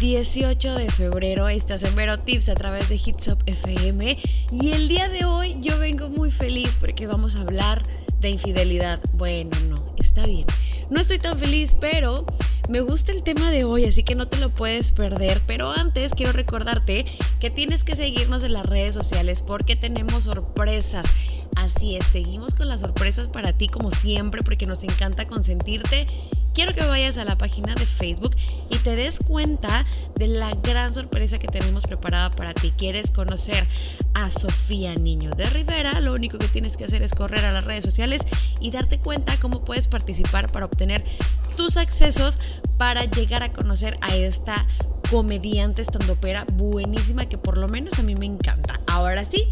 18 de febrero. Estás en Vero Tips a través de Hits Up FM. Y el día de hoy yo vengo muy feliz porque vamos a hablar de infidelidad. Bueno, no, está bien. No estoy tan feliz, pero me gusta el tema de hoy, así que no te lo puedes perder. Pero antes quiero recordarte que tienes que seguirnos en las redes sociales porque tenemos sorpresas. Así es, seguimos con las sorpresas para ti como siempre porque nos encanta consentirte quiero que vayas a la página de Facebook y te des cuenta de la gran sorpresa que tenemos preparada para ti. ¿Quieres conocer a Sofía Niño de Rivera? Lo único que tienes que hacer es correr a las redes sociales y darte cuenta cómo puedes participar para obtener tus accesos para llegar a conocer a esta comediante estandopera buenísima que por lo menos a mí me encanta. Ahora sí,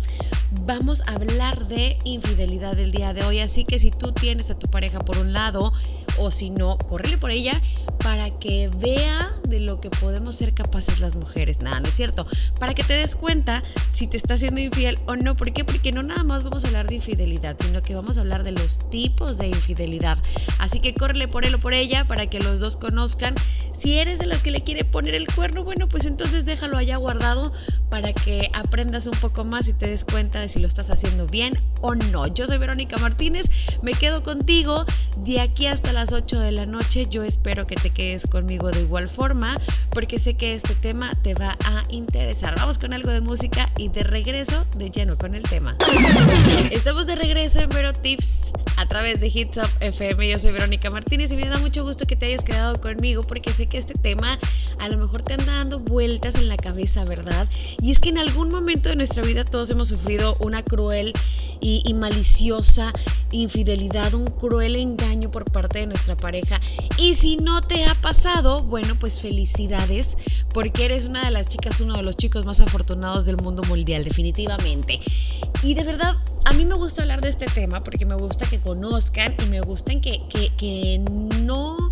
vamos a hablar de infidelidad el día de hoy, así que si tú tienes a tu pareja por un lado o si no, correle por ella para que vea de lo que podemos ser capaces las mujeres. Nada, no es cierto. Para que te des cuenta si te está siendo infiel o no. ¿Por qué? Porque no nada más vamos a hablar de infidelidad, sino que vamos a hablar de los tipos de infidelidad. Así que córrele por él o por ella para que los dos conozcan. Si eres de las que le quiere poner el cuerno, bueno, pues entonces déjalo allá guardado para que aprendas un poco más y te des cuenta de si lo estás haciendo bien o no. Yo soy Verónica Martínez, me quedo contigo de aquí hasta las 8 de la noche. Yo espero que te quedes conmigo de igual forma porque sé que este tema te va a interesar. Vamos con algo de música y de regreso de lleno con el tema. Estamos de regreso en Vero Tips a través de Hits Up FM. Yo soy Verónica Martínez y me da mucho gusto que te hayas quedado conmigo porque sé que este tema a lo mejor te anda dando vueltas en la cabeza, ¿verdad? Y es que en algún momento de nuestra vida todos hemos sufrido una cruel y, maliciosa infidelidad, un cruel engaño por parte de nuestra pareja. Y si no te ha pasado, bueno, pues felicidades, porque eres una de las chicas, uno de los chicos más afortunados del mundo mundial, definitivamente. Y de verdad, a mí me gusta hablar de este tema porque me gusta que conozcan y me gusta que, que, que no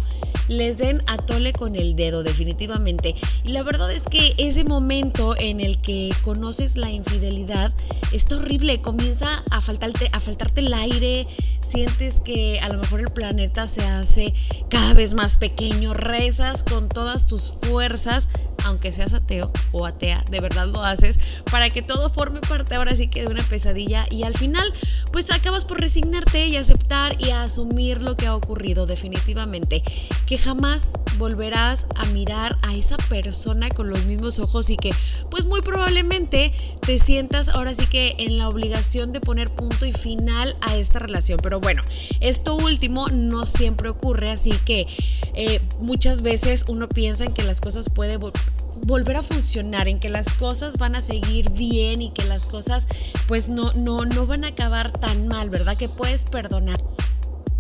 les den a tole con el dedo, definitivamente. Y la verdad es que ese momento en el que conoces la infidelidad está horrible. Comienza a faltarte, a faltarte el aire, sientes que a lo mejor el planeta se hace cada vez más pequeño, rezas con todas tus fuerzas aunque seas ateo o atea, de verdad lo haces para que todo forme parte ahora sí que de una pesadilla y al final pues acabas por resignarte y aceptar y asumir lo que ha ocurrido definitivamente, que jamás volverás a mirar a esa persona con los mismos ojos y que pues muy probablemente te sientas ahora sí que en la obligación de poner punto y final a esta relación. Pero bueno, esto último no siempre ocurre, así que eh, muchas veces uno piensa en que las cosas pueden volver a funcionar, en que las cosas van a seguir bien y que las cosas pues no, no, no van a acabar tan mal, ¿verdad? Que puedes perdonar.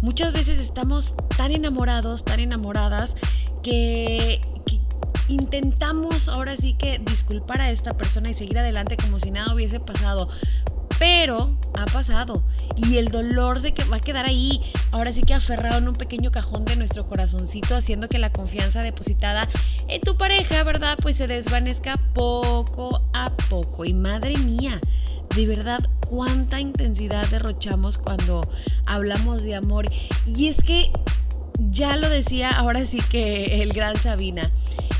Muchas veces estamos tan enamorados, tan enamoradas, que, que intentamos ahora sí que disculpar a esta persona y seguir adelante como si nada hubiese pasado pero ha pasado y el dolor se que va a quedar ahí, ahora sí que aferrado en un pequeño cajón de nuestro corazoncito, haciendo que la confianza depositada en tu pareja, ¿verdad? Pues se desvanezca poco a poco. Y madre mía, de verdad, cuánta intensidad derrochamos cuando hablamos de amor. Y es que ya lo decía ahora sí que el gran Sabina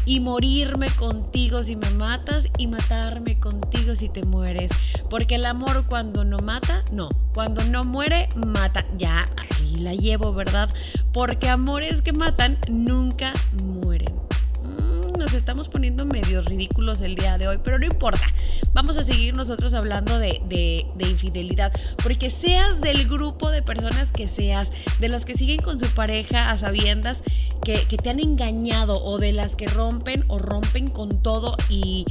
y morirme contigo si me matas y matarme contigo si te mueres. Porque el amor cuando no mata, no. Cuando no muere, mata. Ya, ahí la llevo, ¿verdad? Porque amores que matan nunca mueren. Nos estamos poniendo medios ridículos el día de hoy, pero no importa. Vamos a seguir nosotros hablando de, de, de, infidelidad, porque seas del grupo de personas que seas, de los que siguen con su pareja a sabiendas que, te han engañado o de las que rompen o rompen con todo y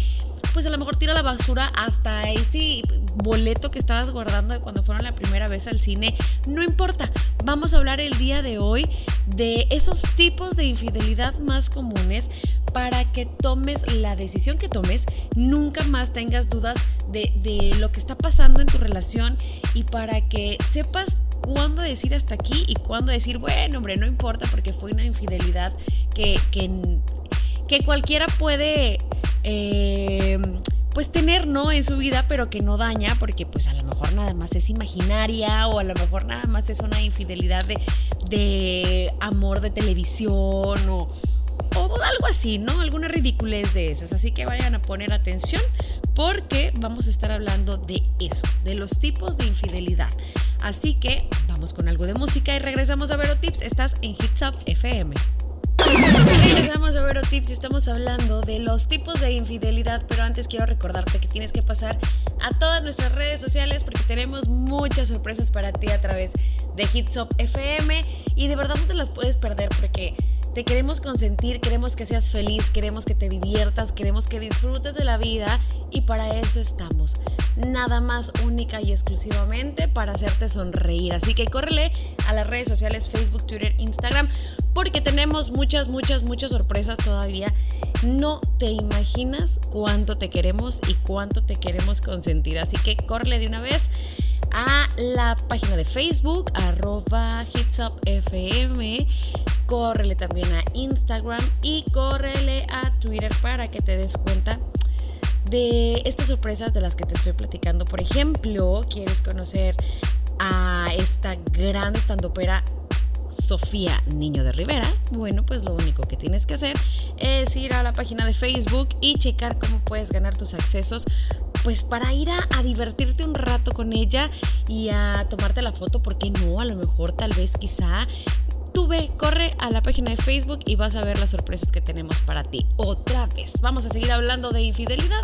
pues a lo mejor tira la basura hasta ese boleto que estabas guardando de cuando fueron la primera vez al cine. No importa, vamos a hablar el día de hoy de esos tipos de infidelidad más comunes para que tomes la decisión que tomes, nunca más tengas dudas de, de lo que está pasando en tu relación y para que sepas cuándo decir hasta aquí y cuándo decir, bueno, hombre, no importa porque fue una infidelidad que, que, cualquiera puede... Eh, pues tener no en su vida pero que no daña porque pues a lo mejor nada más es imaginaria o a lo mejor nada más es una infidelidad de, de amor de televisión o, o algo así, ¿no? Alguna ridiculez de esas. Así que vayan a poner atención porque vamos a estar hablando de eso, de los tipos de infidelidad. Así que vamos con algo de música y regresamos a Vero Tips. Estás en Hits Up FM. Regresamos a Vero Tips y estamos hablando de los tipos de infidelidad, pero antes quiero recordarte que tienes que pasar a todas nuestras redes sociales porque tenemos muchas sorpresas para ti a través de Hits Up FM y de verdad no te las puedes perder porque te queremos consentir, queremos que seas feliz, queremos que te diviertas, queremos que disfrutes de la vida y para eso estamos. Nada más única y exclusivamente para hacerte sonreír. Así que córrele a las redes sociales Facebook, Twitter, Instagram porque tenemos muchas, muchas, muchas sorpresas todavía. No te imaginas cuánto te queremos y cuánto te queremos consentir. Así que córrele de una vez a la página de Facebook, arroba hitsupfm córrele también a Instagram y córrele a Twitter para que te des cuenta de estas sorpresas de las que te estoy platicando. Por ejemplo, quieres conocer a esta gran estandopera Sofía Niño de Rivera, bueno, pues lo único que tienes que hacer es ir a la página de Facebook y checar cómo puedes ganar tus accesos, pues para ir a, divertirte un rato con ella y a tomarte la foto, porque no? A lo mejor, tal vez, quizá tú ve, corre a la página de Facebook y vas a ver las sorpresas que tenemos para ti. Otra vez, vamos a seguir hablando de infidelidad.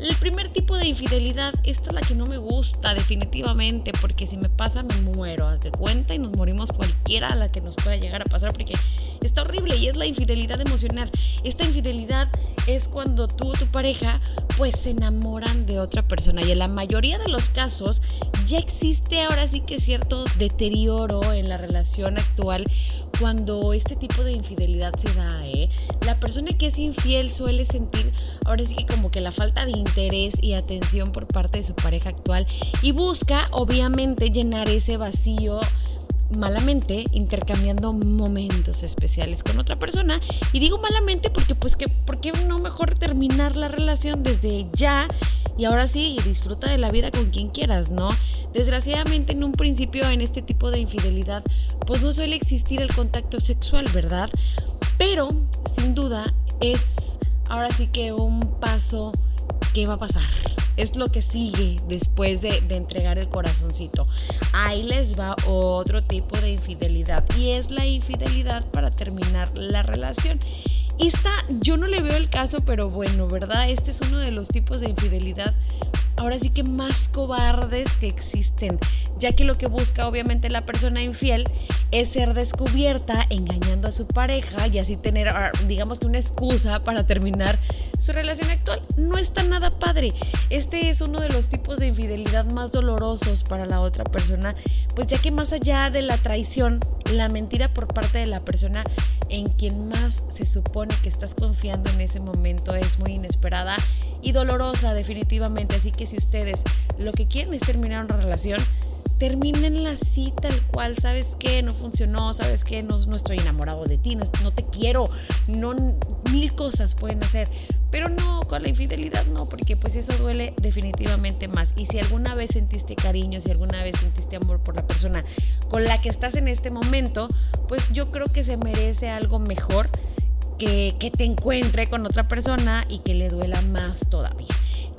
El primer tipo de infidelidad, esta es la que no me gusta definitivamente, porque si me pasa me muero, haz de cuenta y nos morimos cualquiera a la que nos pueda llegar a pasar, porque está horrible y es la infidelidad emocional. Esta infidelidad es cuando tú o tu pareja pues se enamoran de otra persona y en la mayoría de los casos ya existe ahora sí que cierto deterioro en la relación actual cuando este tipo de infidelidad se da, ¿eh? La persona que es infiel suele sentir ahora sí que como que la falta de interés y atención por parte de su pareja actual y busca obviamente llenar ese vacío malamente intercambiando momentos especiales con otra persona y digo malamente porque pues que por qué no mejor terminar la relación desde ya y ahora sí disfruta de la vida con quien quieras, ¿no? Desgraciadamente en un principio en este tipo de infidelidad pues no suele existir el contacto sexual, ¿verdad? Pero sin duda es ahora sí que un paso que va a pasar. Es lo que sigue después de, de, entregar el corazoncito. Ahí les va otro tipo de infidelidad y es la infidelidad para terminar la relación. Esta yo no le veo el caso, pero bueno, ¿verdad? Este es uno de los tipos de infidelidad ahora sí que más cobardes que existen, ya que lo que busca obviamente la persona infiel es ser descubierta engañando a su pareja y así tener, ah, digamos que una excusa para terminar su relación actual. No está nada padre. Este es uno de los tipos de infidelidad más dolorosos para la otra persona, pues ya que más allá de la traición, la mentira por parte de la persona en quien más se supone que estás confiando en ese momento es muy inesperada y dolorosa definitivamente. Así que si ustedes lo que quieren es terminar una relación, terminen así tal cual, ¿sabes qué? No funcionó, ¿sabes qué? No, no estoy enamorado de ti, no, no te quiero, no, mil cosas pueden hacer. Pero no, con la infidelidad no, porque pues eso duele definitivamente más. Y si alguna vez sentiste cariño, si alguna vez sentiste amor por la persona con la que estás en este momento, pues yo creo que se merece algo mejor que, te encuentre con otra persona y que le duela más todavía.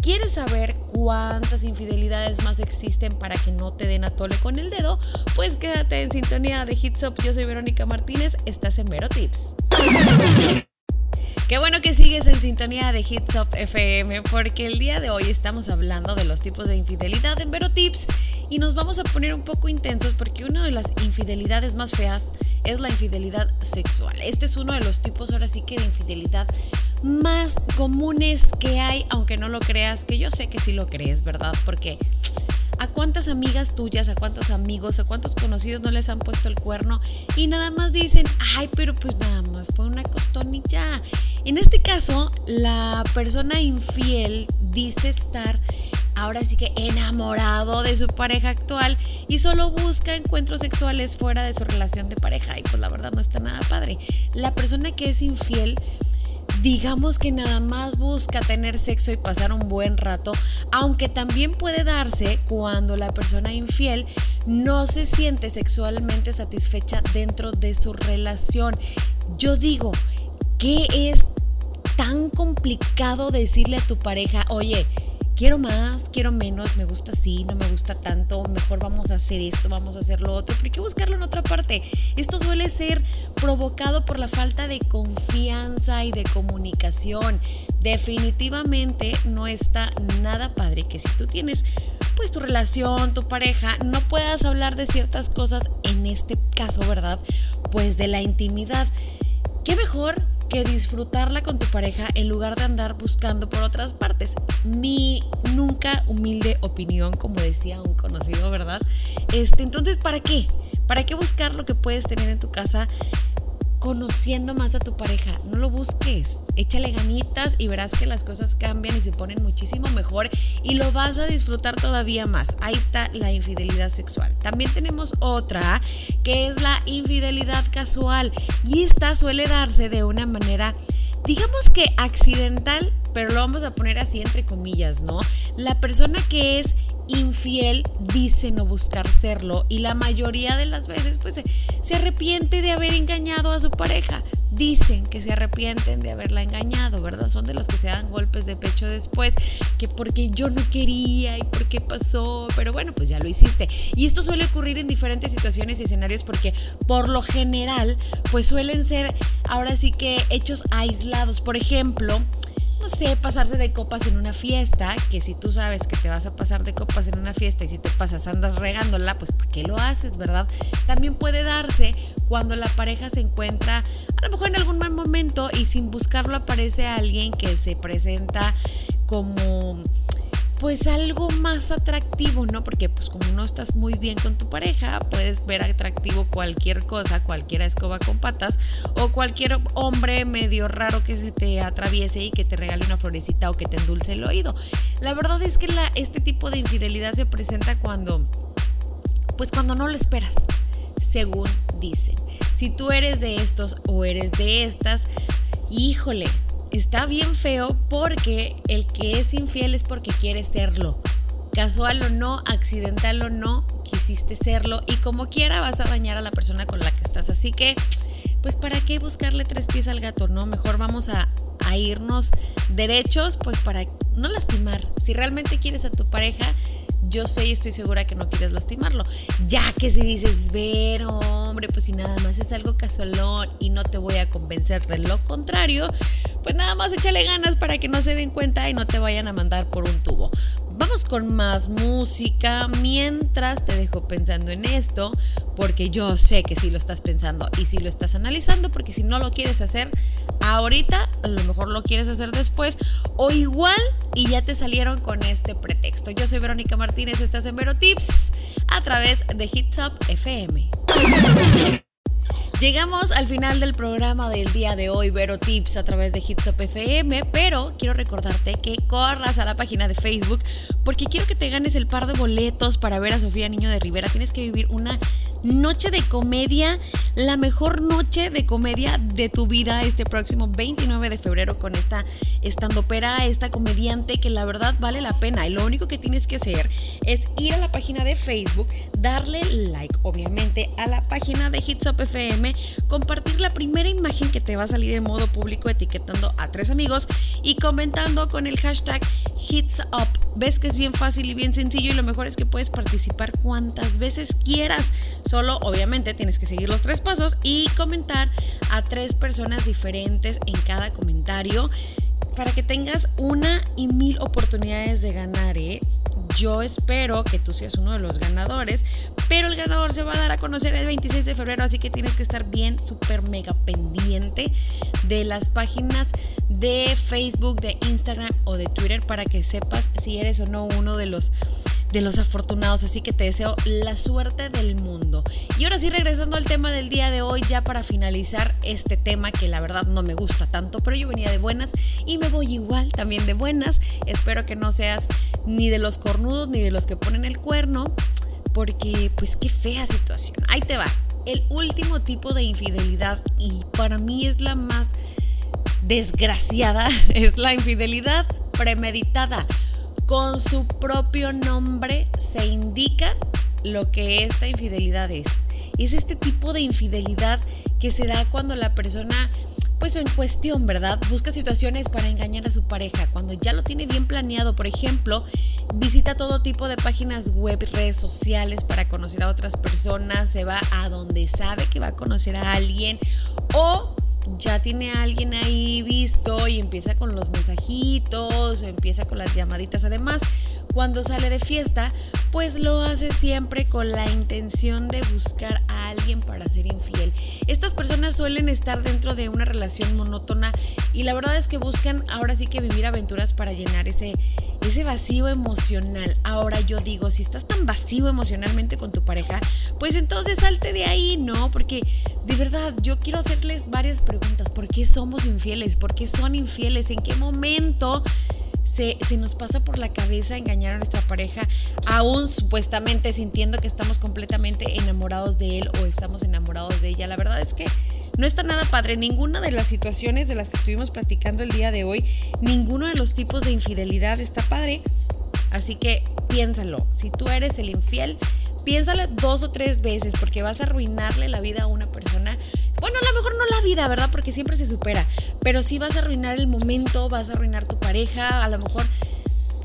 ¿Quieres saber cuántas infidelidades más existen para que no te den a tole con el dedo? Pues quédate en sintonía de Hits Up. Yo soy Verónica Martínez, estás en Vero Tips. Qué bueno que sigues en sintonía de Hits Up FM porque el día de hoy estamos hablando de los tipos de infidelidad en Vero Tips y nos vamos a poner un poco intensos porque una de las infidelidades más feas es la infidelidad sexual. Este es uno de los tipos ahora sí que de infidelidad más comunes que hay, aunque no lo creas, que yo sé que sí lo crees, ¿verdad? Porque ¿A cuántas amigas tuyas, a cuántos amigos, a cuántos conocidos no les han puesto el cuerno y nada más dicen, ay, pero pues nada más fue una costonilla? En este caso, la persona infiel dice estar ahora sí que enamorado de su pareja actual y solo busca encuentros sexuales fuera de su relación de pareja y pues la verdad no está nada padre. La persona que es infiel digamos que nada más busca tener sexo y pasar un buen rato, aunque también puede darse cuando la persona infiel no se siente sexualmente satisfecha dentro de su relación. Yo digo, qué es tan complicado decirle a tu pareja, oye, quiero más, quiero menos, me gusta así, no me gusta tanto, mejor vamos a hacer esto, vamos a hacer lo otro. ¿Por qué buscarlo en otra parte? Esto suele ser provocado por la falta de confianza y de comunicación. Definitivamente no está nada padre que si tú tienes pues tu relación, tu pareja, no puedas hablar de ciertas cosas, en este caso, ¿verdad? Pues de la intimidad. ¿Qué mejor que disfrutarla con tu pareja en lugar de andar buscando por otras partes. Mi nunca humilde opinión, como decía un conocido, ¿verdad? Este, entonces, ¿para qué? ¿Para qué buscar lo que puedes tener en tu casa conociendo más a tu pareja. No lo busques, échale ganitas y verás que las cosas cambian y se ponen muchísimo mejor y lo vas a disfrutar todavía más. Ahí está la infidelidad sexual. También tenemos otra que es la infidelidad casual y esta suele darse de una manera digamos que accidental, pero lo vamos a poner así entre comillas, ¿no? La persona que es infiel dice no buscar serlo y la mayoría de las veces pues se, arrepiente de haber engañado a su pareja. Dicen que se arrepienten de haberla engañado, ¿verdad? Son de los que se dan golpes de pecho después, que porque yo no quería y porque pasó, pero bueno, pues ya lo hiciste. Y esto suele ocurrir en diferentes situaciones y escenarios porque por lo general pues suelen ser ahora sí que hechos aislados. Por ejemplo, no sé, pasarse de copas en una fiesta, que si tú sabes que te vas a pasar de copas en una fiesta y si te pasas andas regándola, pues ¿para qué lo haces, verdad? También puede darse cuando la pareja se encuentra a lo mejor en algún mal momento y sin buscarlo aparece alguien que se presenta como pues algo más atractivo, ¿no? Porque pues como no estás muy bien con tu pareja, puedes ver atractivo cualquier cosa, cualquier escoba con patas o cualquier hombre medio raro que se te atraviese y que te regale una florecita o que te endulce el oído. La verdad es que este tipo de infidelidad se presenta cuando, pues cuando no lo esperas, según dicen. Si tú eres de estos o eres de estas, híjole, está bien feo porque el que es infiel es porque quiere serlo. Casual o no, accidental o no, quisiste serlo y como quiera vas a dañar a la persona con la que estás. Así que, pues para qué buscarle tres pies al gato, ¿no? Mejor vamos a, irnos derechos, pues para no lastimar. Si realmente quieres a tu pareja, yo sé y estoy segura que no quieres lastimarlo. Ya que si dices, ver, hombre, pues si nada más es algo casualón y no te voy a convencer de lo contrario, pues nada más échale ganas para que no se den cuenta y no te vayan a mandar por un tubo. Vamos con más música mientras te dejo pensando en esto, porque yo sé que sí lo estás pensando y si lo estás analizando, porque si no lo quieres hacer ahorita, a lo mejor lo quieres hacer después o igual y ya te salieron con este pretexto. Yo soy Verónica Martínez, estás en Vero Tips a través de Hits Up FM. Llegamos al final del programa del día de hoy, Vero Tips a través de Hits Up FM, pero quiero recordarte que corras a la página de Facebook porque quiero que te ganes el par de boletos para ver a Sofía Niño de Rivera. Tienes que vivir una noche de comedia, la mejor noche de comedia de tu vida este próximo 29 de febrero con esta estandopera, esta comediante que la verdad vale la pena. Y lo único que tienes que hacer es ir a la página de Facebook, darle like, obviamente, a la página de Hits FM, compartir la primera imagen que te va a salir en modo público etiquetando a tres amigos y comentando con el hashtag Hits Up. Ves que es bien fácil y bien sencillo y lo mejor es que puedes participar cuantas veces quieras. Solo obviamente tienes que seguir los tres pasos y comentar a tres personas diferentes en cada comentario para que tengas una y mil oportunidades de ganar. ¿eh? Yo espero que tú seas uno de los ganadores, pero el ganador se va a dar a conocer el 26 de febrero, así que tienes que estar bien, súper mega pendiente de las páginas de Facebook, de Instagram o de Twitter para que sepas si eres o no uno de los de los afortunados, así que te deseo la suerte del mundo. Y ahora sí, regresando al tema del día de hoy, ya para finalizar este tema que la verdad no me gusta tanto, pero yo venía de buenas y me voy igual también de buenas. Espero que no seas ni de los cornudos ni de los que ponen el cuerno, porque pues qué fea situación. Ahí te va. El último tipo de infidelidad y para mí es la más desgraciada, es la infidelidad premeditada con su propio nombre se indica lo que esta infidelidad es. Es este tipo de infidelidad que se da cuando la persona pues en cuestión, ¿verdad? Busca situaciones para engañar a su pareja. Cuando ya lo tiene bien planeado, por ejemplo, visita todo tipo de páginas web redes sociales para conocer a otras personas, se va a donde sabe que va a conocer a alguien o ya tiene a alguien ahí visto y empieza con los mensajitos o empieza con las llamaditas. Además, cuando sale de fiesta, pues lo hace siempre con la intención de buscar a alguien para ser infiel. Estas personas suelen estar dentro de una relación monótona y la verdad es que buscan ahora sí que vivir aventuras para llenar ese, ese vacío emocional. Ahora yo digo, si estás tan vacío emocionalmente con tu pareja, pues entonces salte de ahí, ¿no? Porque de verdad yo quiero hacerles varias preguntas. ¿Por qué somos infieles? ¿Por qué son infieles? ¿En qué momento? se, nos pasa por la cabeza engañar a nuestra pareja, aún supuestamente sintiendo que estamos completamente enamorados de él o estamos enamorados de ella. La verdad es que no está nada padre. Ninguna de las situaciones de las que estuvimos platicando el día de hoy, ninguno de los tipos de infidelidad está padre. Así que piénsalo. Si tú eres el infiel, piénsalo dos o tres veces porque vas a arruinarle la vida a una persona bueno, a lo mejor no la vida, ¿verdad? Porque siempre se supera. Pero sí vas a arruinar el momento, vas a arruinar tu pareja, a lo mejor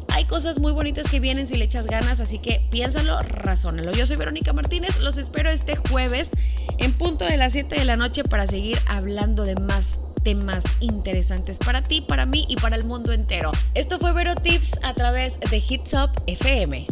hay cosas muy bonitas que vienen si le echas ganas, así que piénsalo, razónalo. Yo soy Verónica Martínez, los espero este jueves en punto de las 7 de la noche para seguir hablando de más temas interesantes para ti, para mí y para el mundo entero. Esto fue Vero Tips a través de Hits Up FM.